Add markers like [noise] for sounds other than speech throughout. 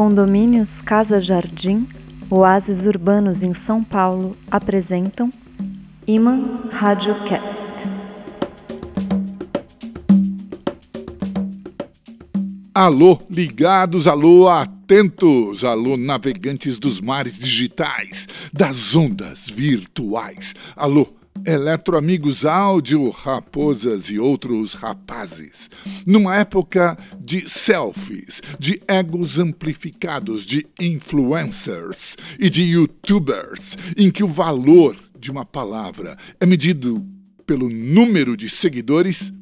Condomínios Casa Jardim, Oásis Urbanos em São Paulo apresentam Iman Radiocast. Alô, ligados, alô, atentos, alô, navegantes dos mares digitais, das ondas virtuais, alô, Eletroamigos áudio, raposas e outros rapazes. Numa época de selfies, de egos amplificados, de influencers e de youtubers, em que o valor de uma palavra é medido pelo número de seguidores,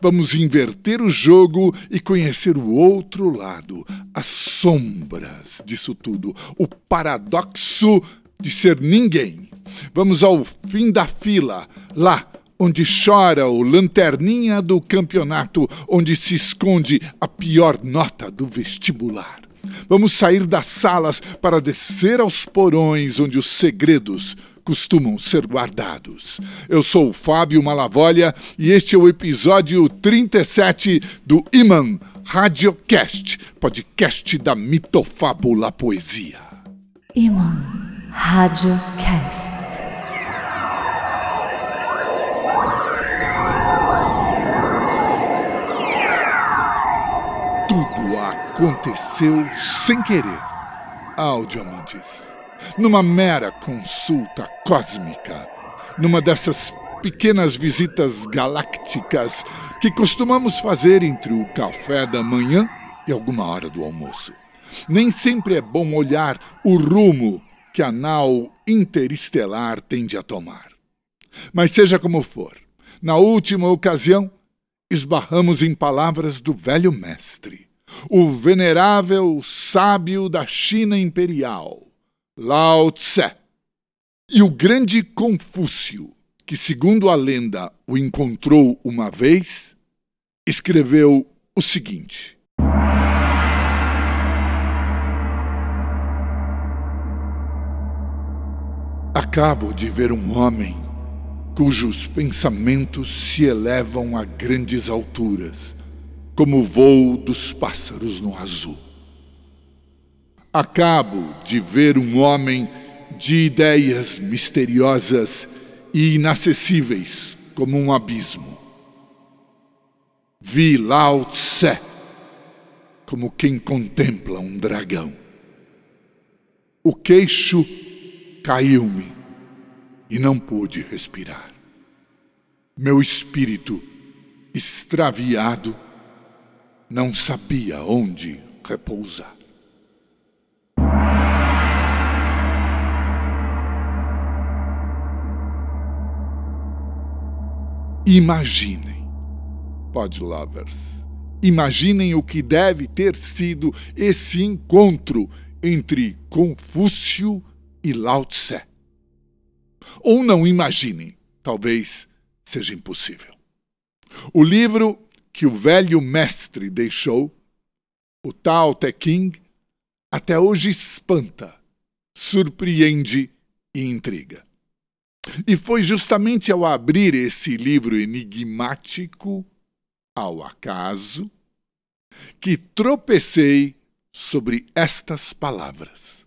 vamos inverter o jogo e conhecer o outro lado, as sombras disso tudo, o paradoxo de ser ninguém Vamos ao fim da fila, lá onde chora o lanterninha do campeonato, onde se esconde a pior nota do vestibular. Vamos sair das salas para descer aos porões onde os segredos costumam ser guardados. Eu sou o Fábio Malavolha e este é o episódio 37 do Iman Radiocast, podcast da mitofábula poesia. Iman Radiocast. Aconteceu sem querer Diamantes, numa mera consulta cósmica, numa dessas pequenas visitas galácticas que costumamos fazer entre o café da manhã e alguma hora do almoço. Nem sempre é bom olhar o rumo que a nau interestelar tende a tomar. Mas seja como for, na última ocasião, esbarramos em palavras do velho mestre o venerável sábio da China imperial, Lao Tse, e o grande Confúcio, que, segundo a lenda, o encontrou uma vez, escreveu o seguinte. Acabo de ver um homem cujos pensamentos se elevam a grandes alturas como o voo dos pássaros no azul. Acabo de ver um homem de ideias misteriosas e inacessíveis como um abismo. Vi Lao Tse como quem contempla um dragão. O queixo caiu-me e não pude respirar. Meu espírito, extraviado, não sabia onde repousar. Imaginem, pod lovers, imaginem o que deve ter sido esse encontro entre Confúcio e Lao Tse. Ou não imaginem, talvez seja impossível. O livro que o velho mestre deixou, o Tao Te até hoje espanta, surpreende e intriga. E foi justamente ao abrir esse livro enigmático, ao acaso, que tropecei sobre estas palavras.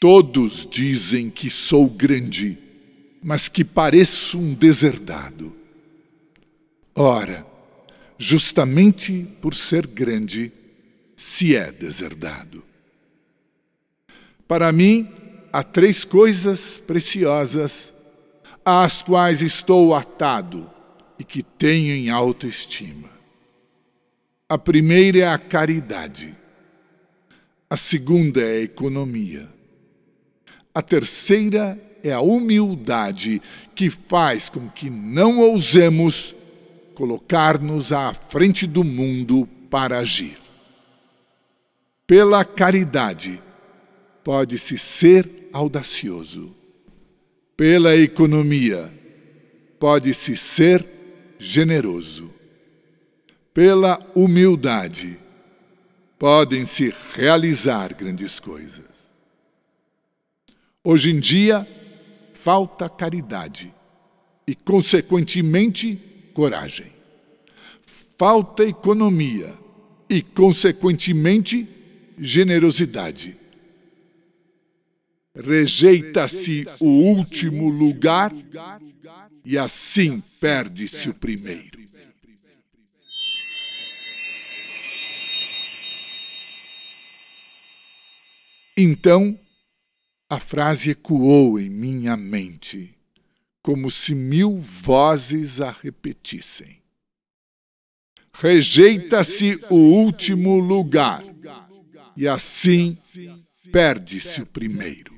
Todos dizem que sou grande mas que pareço um deserdado. Ora, justamente por ser grande, se é deserdado. Para mim, há três coisas preciosas às quais estou atado e que tenho em autoestima. A primeira é a caridade. A segunda é a economia. A terceira é a humildade que faz com que não ousemos colocar-nos à frente do mundo para agir. Pela caridade, pode-se ser audacioso. Pela economia, pode-se ser generoso. Pela humildade, podem-se realizar grandes coisas. Hoje em dia, falta caridade e, consequentemente, coragem. falta economia e, consequentemente, generosidade. Rejeita-se o último lugar e assim perde-se o primeiro. Então, a frase ecoou em minha mente, como se mil vozes a repetissem. Rejeita-se o último lugar, e assim perde-se o primeiro.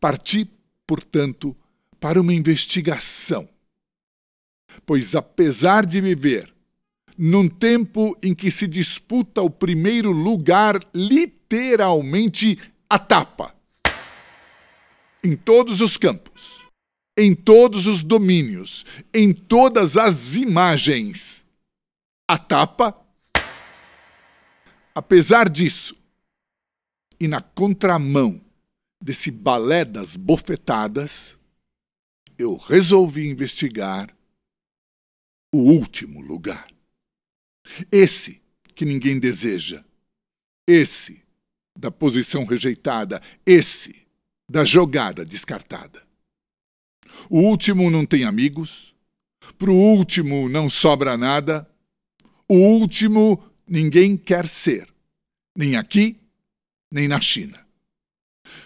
Parti, portanto, para uma investigação, pois apesar de viver num tempo em que se disputa o primeiro lugar literalmente a tapa. Em todos os campos, em todos os domínios, em todas as imagens. A tapa. Apesar disso, e na contramão desse balé das bofetadas, eu resolvi investigar o último lugar. Esse que ninguém deseja. Esse da posição rejeitada, esse da jogada descartada. O último não tem amigos, para o último não sobra nada, o último ninguém quer ser, nem aqui, nem na China.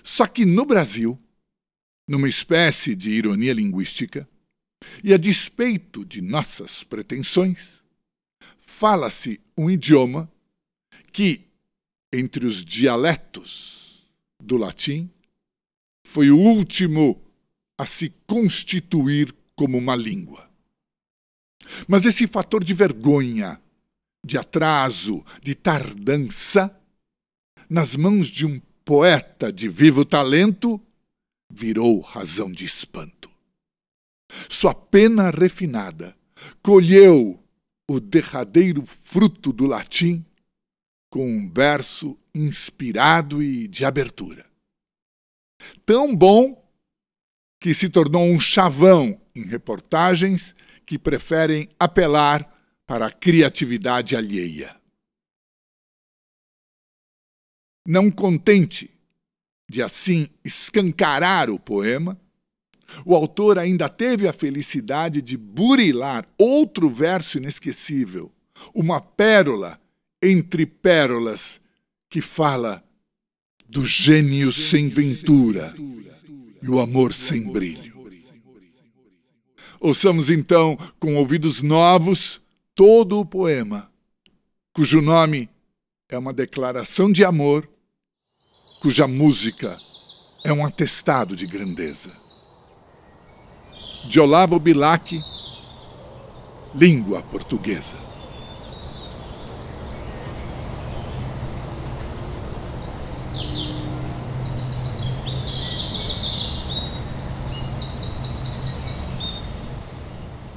Só que no Brasil, numa espécie de ironia linguística, e a despeito de nossas pretensões, fala-se um idioma que, entre os dialetos do latim, foi o último a se constituir como uma língua. Mas esse fator de vergonha, de atraso, de tardança, nas mãos de um poeta de vivo talento, virou razão de espanto. Sua pena refinada colheu o derradeiro fruto do latim com um verso inspirado e de abertura. Tão bom que se tornou um chavão em reportagens que preferem apelar para a criatividade alheia. Não contente de assim escancarar o poema, o autor ainda teve a felicidade de burilar outro verso inesquecível, uma pérola entre pérolas, que fala do gênio sem ventura e o amor sem brilho. Ouçamos então, com ouvidos novos, todo o poema, cujo nome é uma declaração de amor, cuja música é um atestado de grandeza. De Olavo Bilac, língua portuguesa.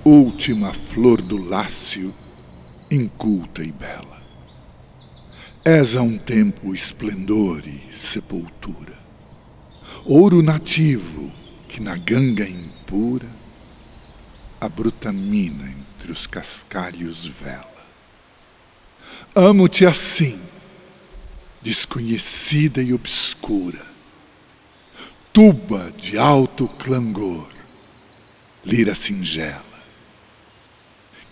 Última flor do lácio, inculta e bela. És a um tempo esplendor e sepultura, ouro nativo que na ganga impura a bruta mina entre os cascalhos vela. Amo-te assim, desconhecida e obscura, tuba de alto clangor, lira singela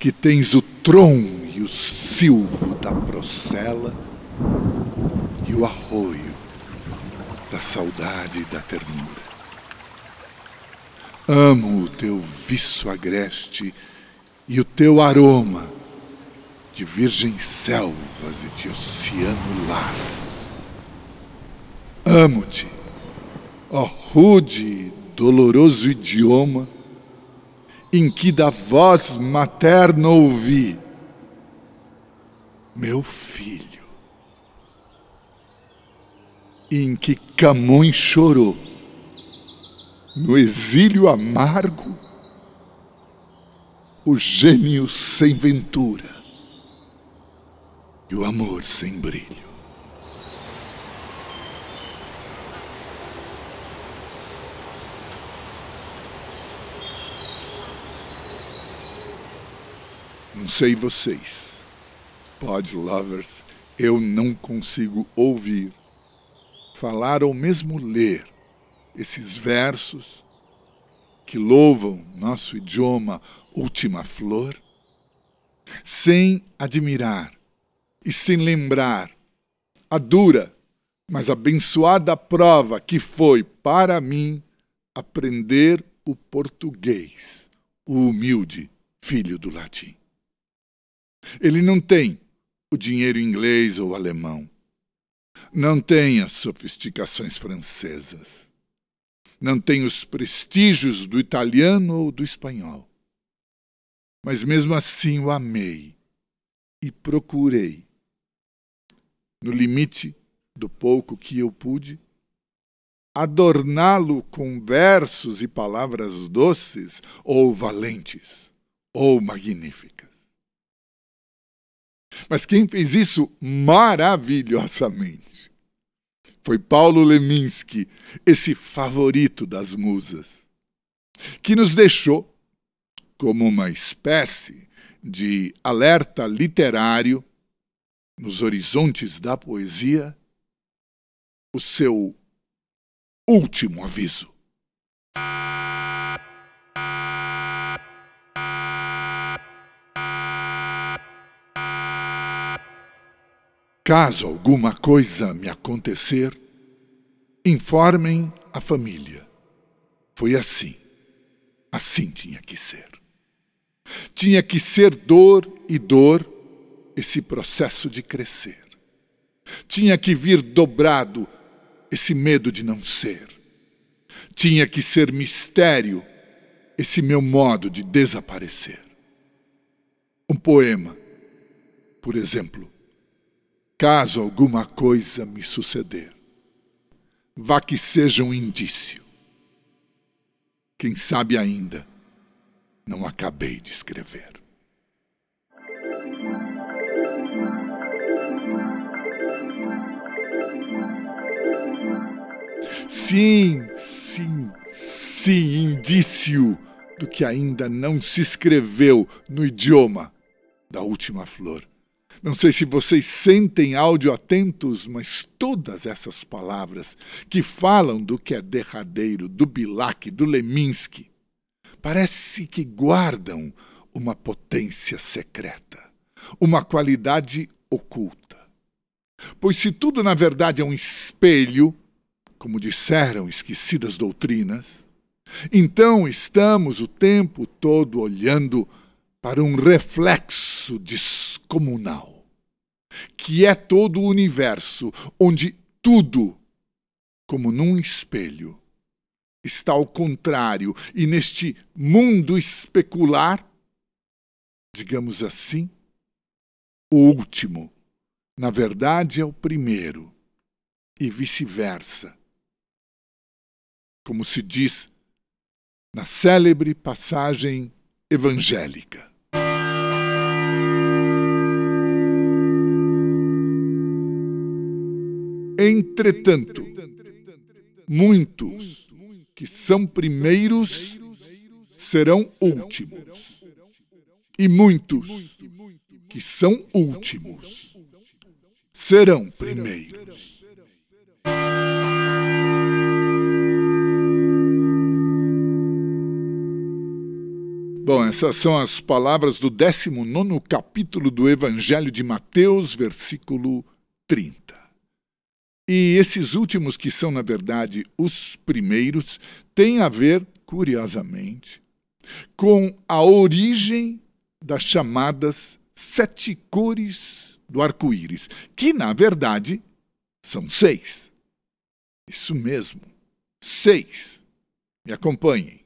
que tens o tron e o silvo da procela e o arroio da saudade e da ternura. Amo o teu viço agreste e o teu aroma de virgens selvas e de oceano largo. Amo-te, ó rude e doloroso idioma em que da voz materna ouvi: Meu filho. Em que Camões chorou, no exílio amargo, o gênio sem ventura e o amor sem brilho. Sei vocês, pod lovers, eu não consigo ouvir, falar ou mesmo ler esses versos que louvam nosso idioma última flor, sem admirar e sem lembrar a dura, mas abençoada prova que foi para mim aprender o português, o humilde filho do latim. Ele não tem o dinheiro inglês ou alemão, não tem as sofisticações francesas, não tem os prestígios do italiano ou do espanhol. Mas mesmo assim o amei e procurei, no limite do pouco que eu pude, adorná-lo com versos e palavras doces ou valentes ou magníficas. Mas quem fez isso maravilhosamente foi Paulo Leminski, esse favorito das musas, que nos deixou como uma espécie de alerta literário nos horizontes da poesia o seu último aviso. Caso alguma coisa me acontecer, informem a família. Foi assim. Assim tinha que ser. Tinha que ser dor e dor esse processo de crescer. Tinha que vir dobrado esse medo de não ser. Tinha que ser mistério esse meu modo de desaparecer. Um poema, por exemplo, caso alguma coisa me suceder. Vá que seja um indício. Quem sabe ainda não acabei de escrever. Sim, sim, sim, indício do que ainda não se escreveu no idioma da última flor. Não sei se vocês sentem áudio atentos, mas todas essas palavras que falam do que é derradeiro, do Bilac, do Leminski, parece que guardam uma potência secreta, uma qualidade oculta. Pois se tudo na verdade é um espelho, como disseram esquecidas doutrinas, então estamos o tempo todo olhando para um reflexo descomunal que é todo o universo, onde tudo, como num espelho, está ao contrário, e neste mundo especular, digamos assim, o último, na verdade, é o primeiro, e vice-versa. Como se diz na célebre passagem evangélica. Entretanto, muitos que são primeiros serão últimos, e muitos que são últimos serão primeiros. Bom, essas são as palavras do 19 capítulo do Evangelho de Mateus, versículo 30. E esses últimos, que são, na verdade, os primeiros, têm a ver, curiosamente, com a origem das chamadas sete cores do arco-íris, que, na verdade, são seis. Isso mesmo, seis. Me acompanhem.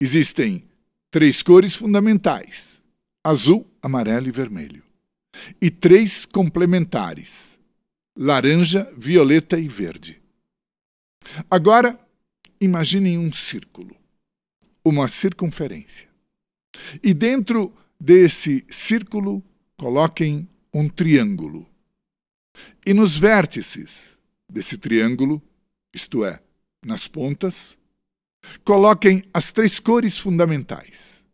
Existem três cores fundamentais: azul, amarelo e vermelho. E três complementares: laranja, violeta e verde. Agora, imaginem um círculo, uma circunferência. E dentro desse círculo, coloquem um triângulo. E nos vértices desse triângulo, isto é, nas pontas, coloquem as três cores fundamentais: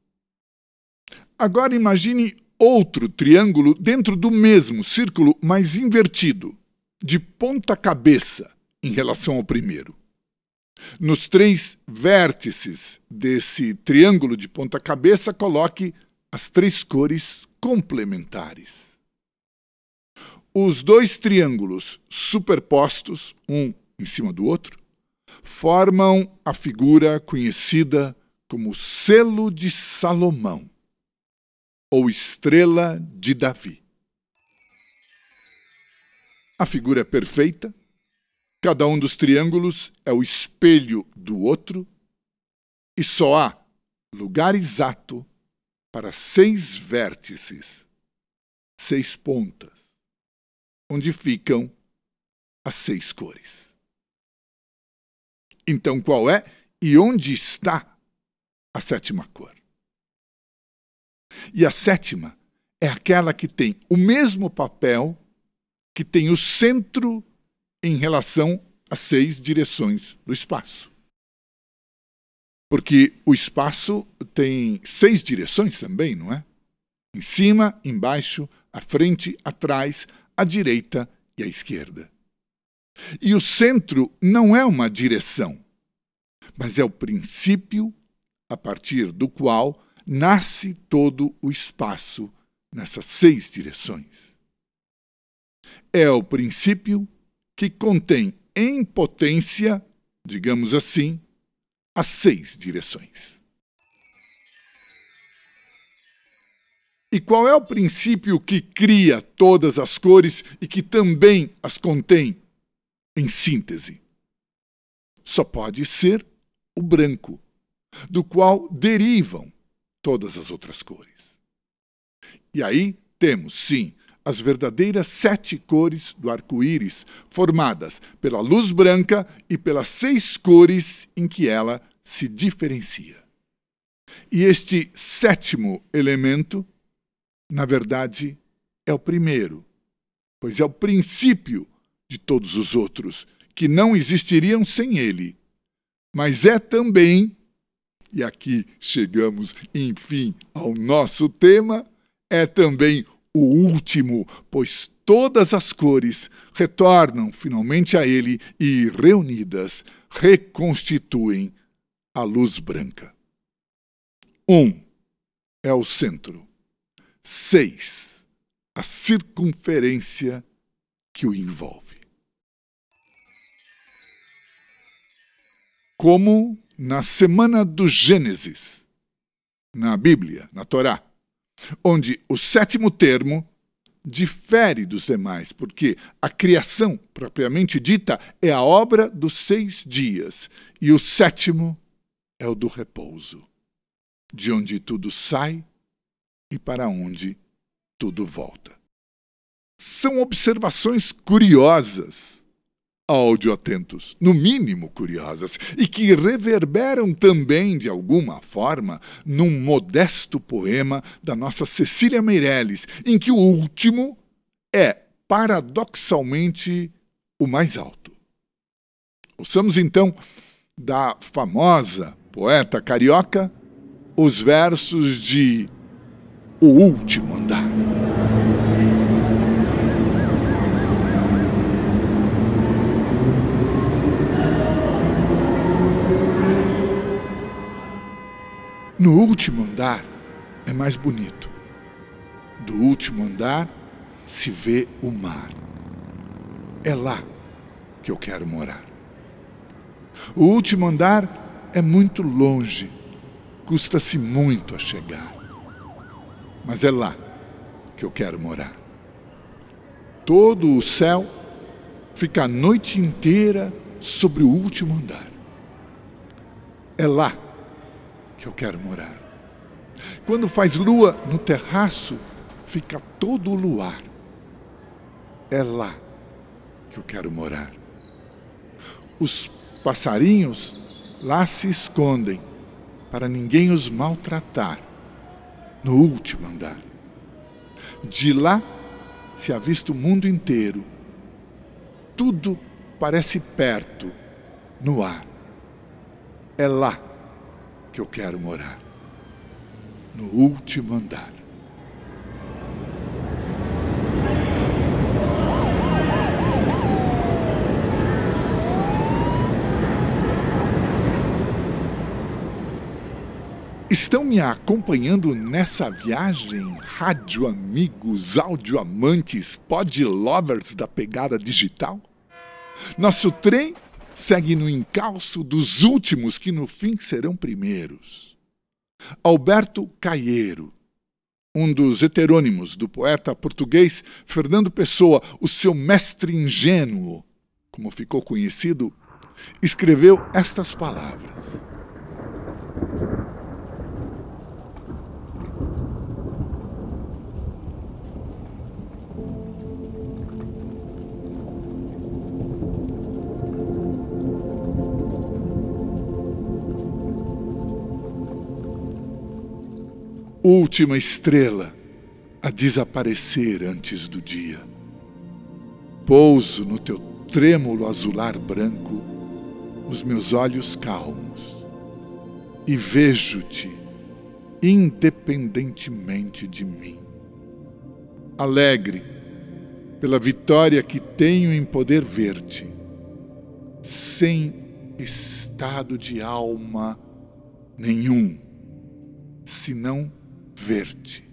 Agora imagine outro triângulo dentro do mesmo círculo, mas invertido, de ponta cabeça em relação ao primeiro. Nos três vértices desse triângulo de ponta cabeça, coloque as três cores complementares. Os dois triângulos superpostos, um em cima do outro, formam a figura conhecida como selo de Salomão ou estrela de Davi. A figura é perfeita, cada um dos triângulos é o espelho do outro, e só há lugar exato para seis vértices, seis pontas, onde ficam as seis cores. Então, qual é e onde está a sétima cor? E a sétima é aquela que tem o mesmo papel que tem o centro em relação às seis direções do espaço. Porque o espaço tem seis direções também, não é? Em cima, embaixo, à frente, atrás, à direita e à esquerda. E o centro não é uma direção, mas é o princípio a partir do qual nasce todo o espaço nessas seis direções. É o princípio que contém em potência, digamos assim, as seis direções. E qual é o princípio que cria todas as cores e que também as contém em síntese? Só pode ser o branco, do qual derivam todas as outras cores. E aí temos, sim, as verdadeiras sete cores do arco-íris, formadas pela luz branca e pelas seis cores em que ela se diferencia. E este sétimo elemento, na verdade, é o primeiro, pois é o princípio de todos os outros, que não existiriam sem ele. Mas é também e aqui chegamos, enfim, ao nosso tema, é também o último, pois todas as cores retornam finalmente a ele e, reunidas, reconstituem a luz branca. Um é o centro. Seis, a circunferência que o envolve. Como na semana do Gênesis, na Bíblia, na Torá, onde o sétimo termo difere dos demais, porque a criação, propriamente dita, é a obra dos seis dias, e o sétimo é o do repouso, de onde tudo sai e para onde tudo volta. São observações curiosas áudio atentos, no mínimo curiosas, e que reverberam também, de alguma forma, num modesto poema da nossa Cecília Meirelles, em que o último é, paradoxalmente, o mais alto. Ouçamos então da famosa poeta carioca os versos de O Último Andar. No último andar é mais bonito. Do último andar se vê o mar. É lá que eu quero morar. O último andar é muito longe, custa-se muito a chegar. Mas é lá que eu quero morar. Todo o céu fica a noite inteira sobre o último andar. É lá que eu quero morar. Quando faz lua no terraço, fica todo o luar. É lá que eu quero morar. Os passarinhos lá se escondem para ninguém os maltratar no último andar. De lá se avista o mundo inteiro. Tudo parece perto, no ar. É lá que eu quero morar. no último andar. Estão me acompanhando nessa viagem, rádio amigos, áudio amantes, pod lovers da pegada digital? Nosso trem segue no encalço dos últimos que no fim serão primeiros. Alberto Caieiro, um dos heterônimos do poeta português Fernando Pessoa, o seu mestre ingênuo, como ficou conhecido, escreveu estas palavras. Última estrela a desaparecer antes do dia. Pouso no teu trêmulo azular branco os meus olhos calmos e vejo-te independentemente de mim. Alegre pela vitória que tenho em poder ver-te, sem estado de alma nenhum, senão ver-te.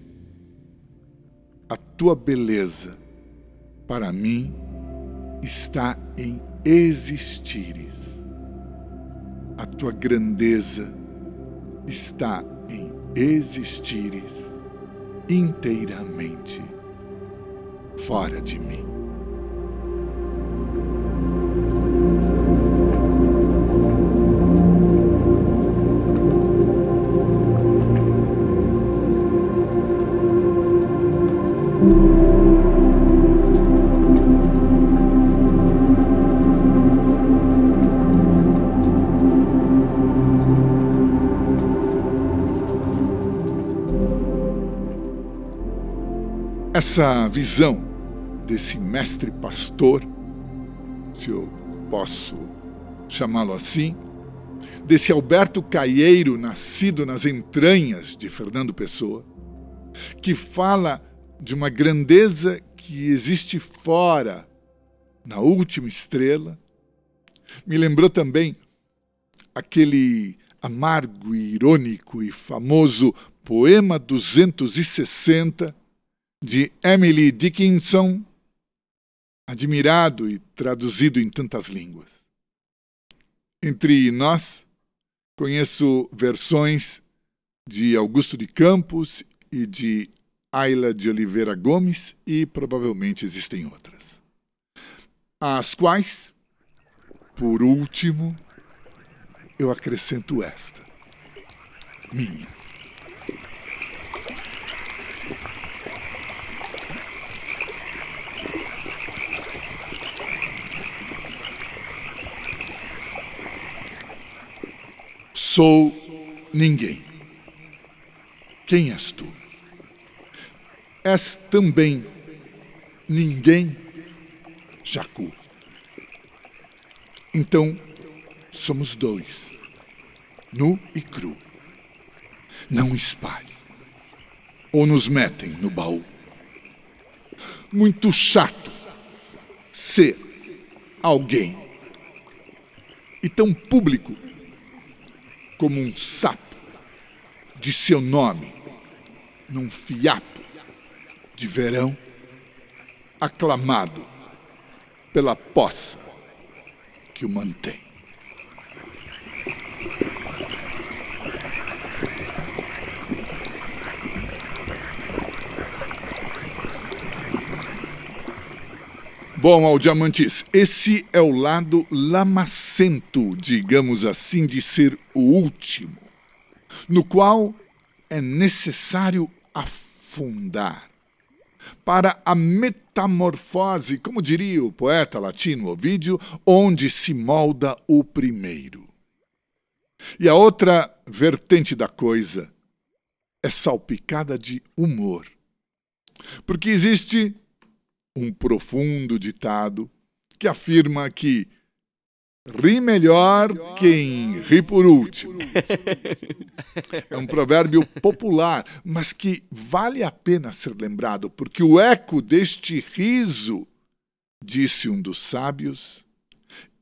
A tua beleza, para mim, está em existires. A tua grandeza está em existires inteiramente fora de mim. Essa visão desse mestre pastor, se eu posso chamá-lo assim, desse Alberto Caieiro, nascido nas entranhas de Fernando Pessoa, que fala de uma grandeza que existe fora, na última estrela, me lembrou também aquele amargo, irônico e famoso Poema 260 de Emily Dickinson, admirado e traduzido em tantas línguas. Entre nós, conheço versões de Augusto de Campos e de Ayla de Oliveira Gomes e provavelmente existem outras. Às quais, por último, eu acrescento esta, minha. Sou ninguém. Quem és tu? És também ninguém, Jacu. Então, somos dois, nu e cru. Não espalhe. Ou nos metem no baú. Muito chato ser alguém. E tão público como um sapo de seu nome num fiapo de verão, aclamado pela poça que o mantém. Bom, Aldiamantes, esse é o lado lamacento, digamos assim, de ser o último, no qual é necessário afundar para a metamorfose, como diria o poeta latino Ovídio, onde se molda o primeiro. E a outra vertente da coisa é salpicada de humor. Porque existe um profundo ditado que afirma que Ri melhor quem ri por último. [laughs] É um provérbio popular, mas que vale a pena ser lembrado, porque o eco deste riso, disse um dos sábios,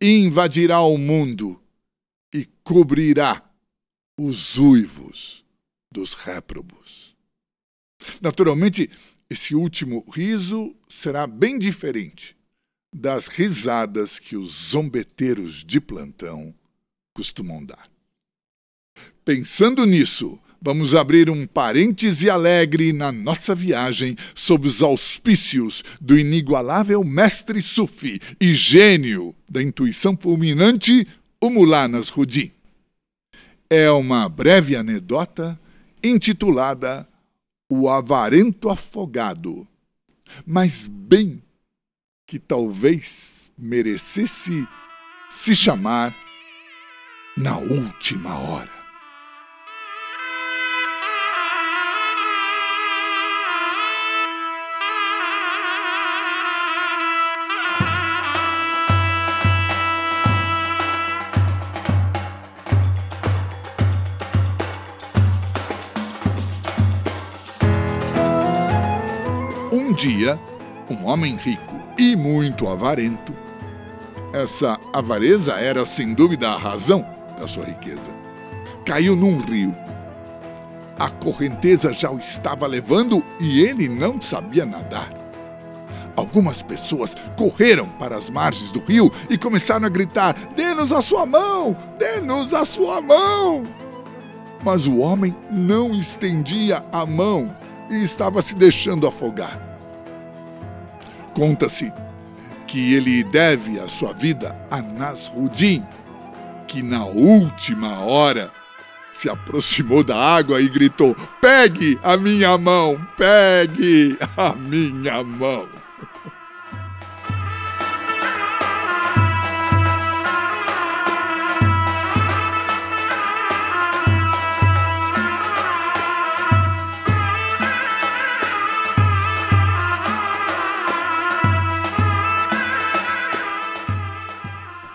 invadirá o mundo e cobrirá os uivos dos réprobos. Naturalmente, esse último riso será bem diferente das risadas que os zombeteiros de plantão costumam dar. Pensando nisso, vamos abrir um parêntese alegre na nossa viagem sob os auspícios do inigualável mestre sufi e gênio da intuição fulminante, o Mulanas Rudi. É uma breve anedota intitulada O Avarento Afogado, mas bem que talvez merecesse se chamar Na Última Hora. Um dia, um homem rico e muito avarento. Essa avareza era sem dúvida a razão da sua riqueza. Caiu num rio. A correnteza já o estava levando e ele não sabia nadar. Algumas pessoas correram para as margens do rio e começaram a gritar: Dê-nos a sua mão! Dê-nos a sua mão! Mas o homem não estendia a mão e estava se deixando afogar. Conta-se que ele deve a sua vida a Nasruddin, que na última hora se aproximou da água e gritou: Pegue a minha mão, pegue a minha mão.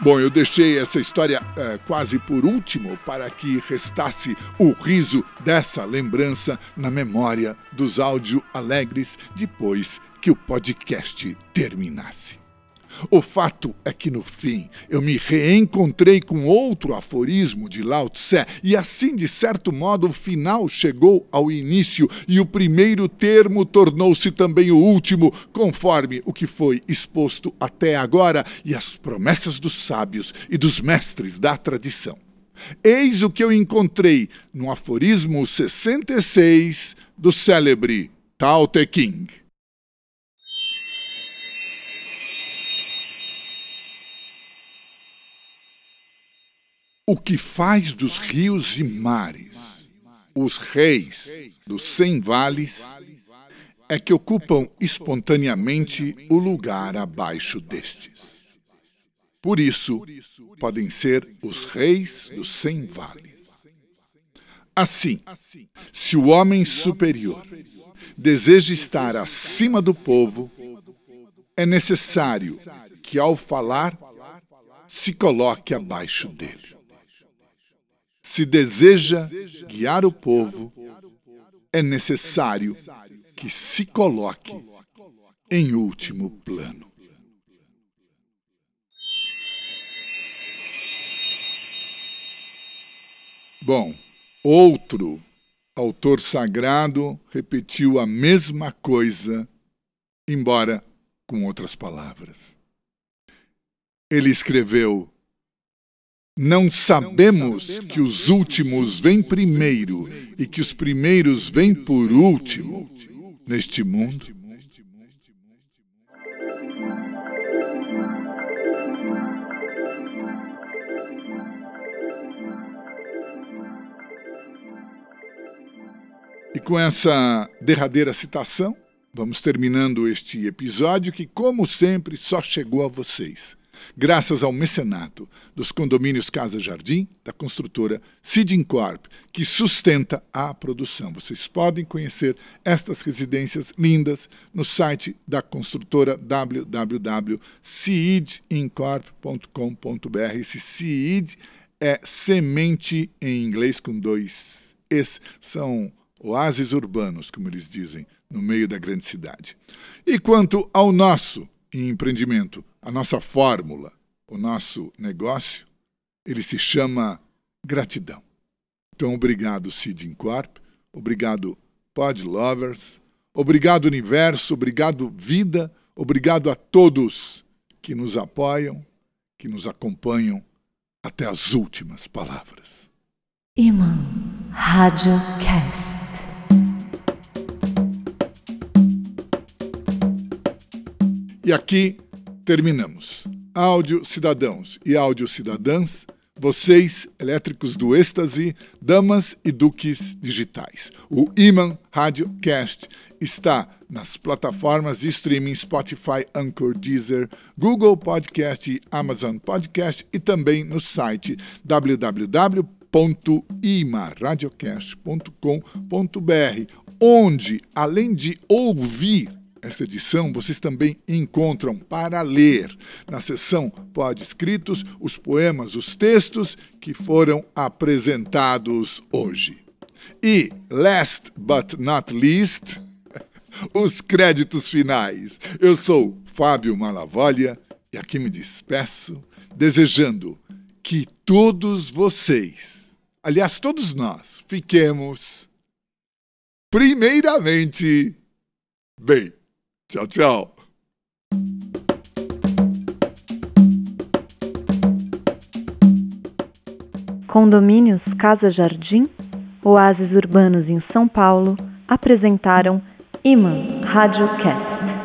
Bom, eu deixei essa história é, quase por último para que restasse o riso dessa lembrança na memória dos áudio alegres depois que o podcast terminasse. O fato é que no fim eu me reencontrei com outro aforismo de Lao Tse, e assim, de certo modo, o final chegou ao início e o primeiro termo tornou-se também o último, conforme o que foi exposto até agora e as promessas dos sábios e dos mestres da tradição. Eis o que eu encontrei no aforismo 66 do célebre Tao Te King. O que faz dos rios e mares os reis dos cem vales é que ocupam espontaneamente o lugar abaixo destes. Por isso, podem ser os reis dos cem vales. Assim, se o homem superior deseja estar acima do povo, é necessário que, ao falar, se coloque abaixo dele se deseja guiar o povo, é necessário que se coloque em último plano. Bom, outro autor sagrado repetiu a mesma coisa, embora com outras palavras. Ele escreveu não sabemos que os últimos vêm primeiro e que os primeiros vêm por último neste mundo? E com essa derradeira citação, vamos terminando este episódio que, como sempre, só chegou a vocês graças ao mecenato dos condomínios Casa Jardim, da construtora Sidincorp, que sustenta a produção. Vocês podem conhecer estas residências lindas no site da construtora www.seedincorp.com.br. Esse Seed é semente em inglês com dois es. São oásis urbanos, como eles dizem, no meio da grande cidade. E quanto ao nosso empreendimento, a nossa fórmula, o nosso negócio, ele se chama gratidão. Então, obrigado, Sid Corp, obrigado, Pod Lovers, obrigado, Universo, obrigado, Vida, obrigado a todos que nos apoiam, que nos acompanham até as últimas palavras. Iman Rádio Cast. E aqui terminamos. Áudio cidadãos e áudio cidadãs, vocês, elétricos do êxtase, damas e duques digitais. O Iman Radiocast está nas plataformas de streaming Spotify, Anchor, Deezer, Google Podcast e Amazon Podcast e também no site www.imaradiocast.com.br, onde, além de ouvir esta edição vocês também encontram para ler na seção Pod Escritos os poemas, os textos que foram apresentados hoje. E, last but not least, [laughs] os créditos finais. Eu sou Fábio Malavolha e aqui me despeço desejando que todos vocês, aliás, todos nós, fiquemos primeiramente bem. Tchau, tchau. Condomínios Casa Jardim, oásis urbanos em São Paulo, apresentaram Iman Radiocast.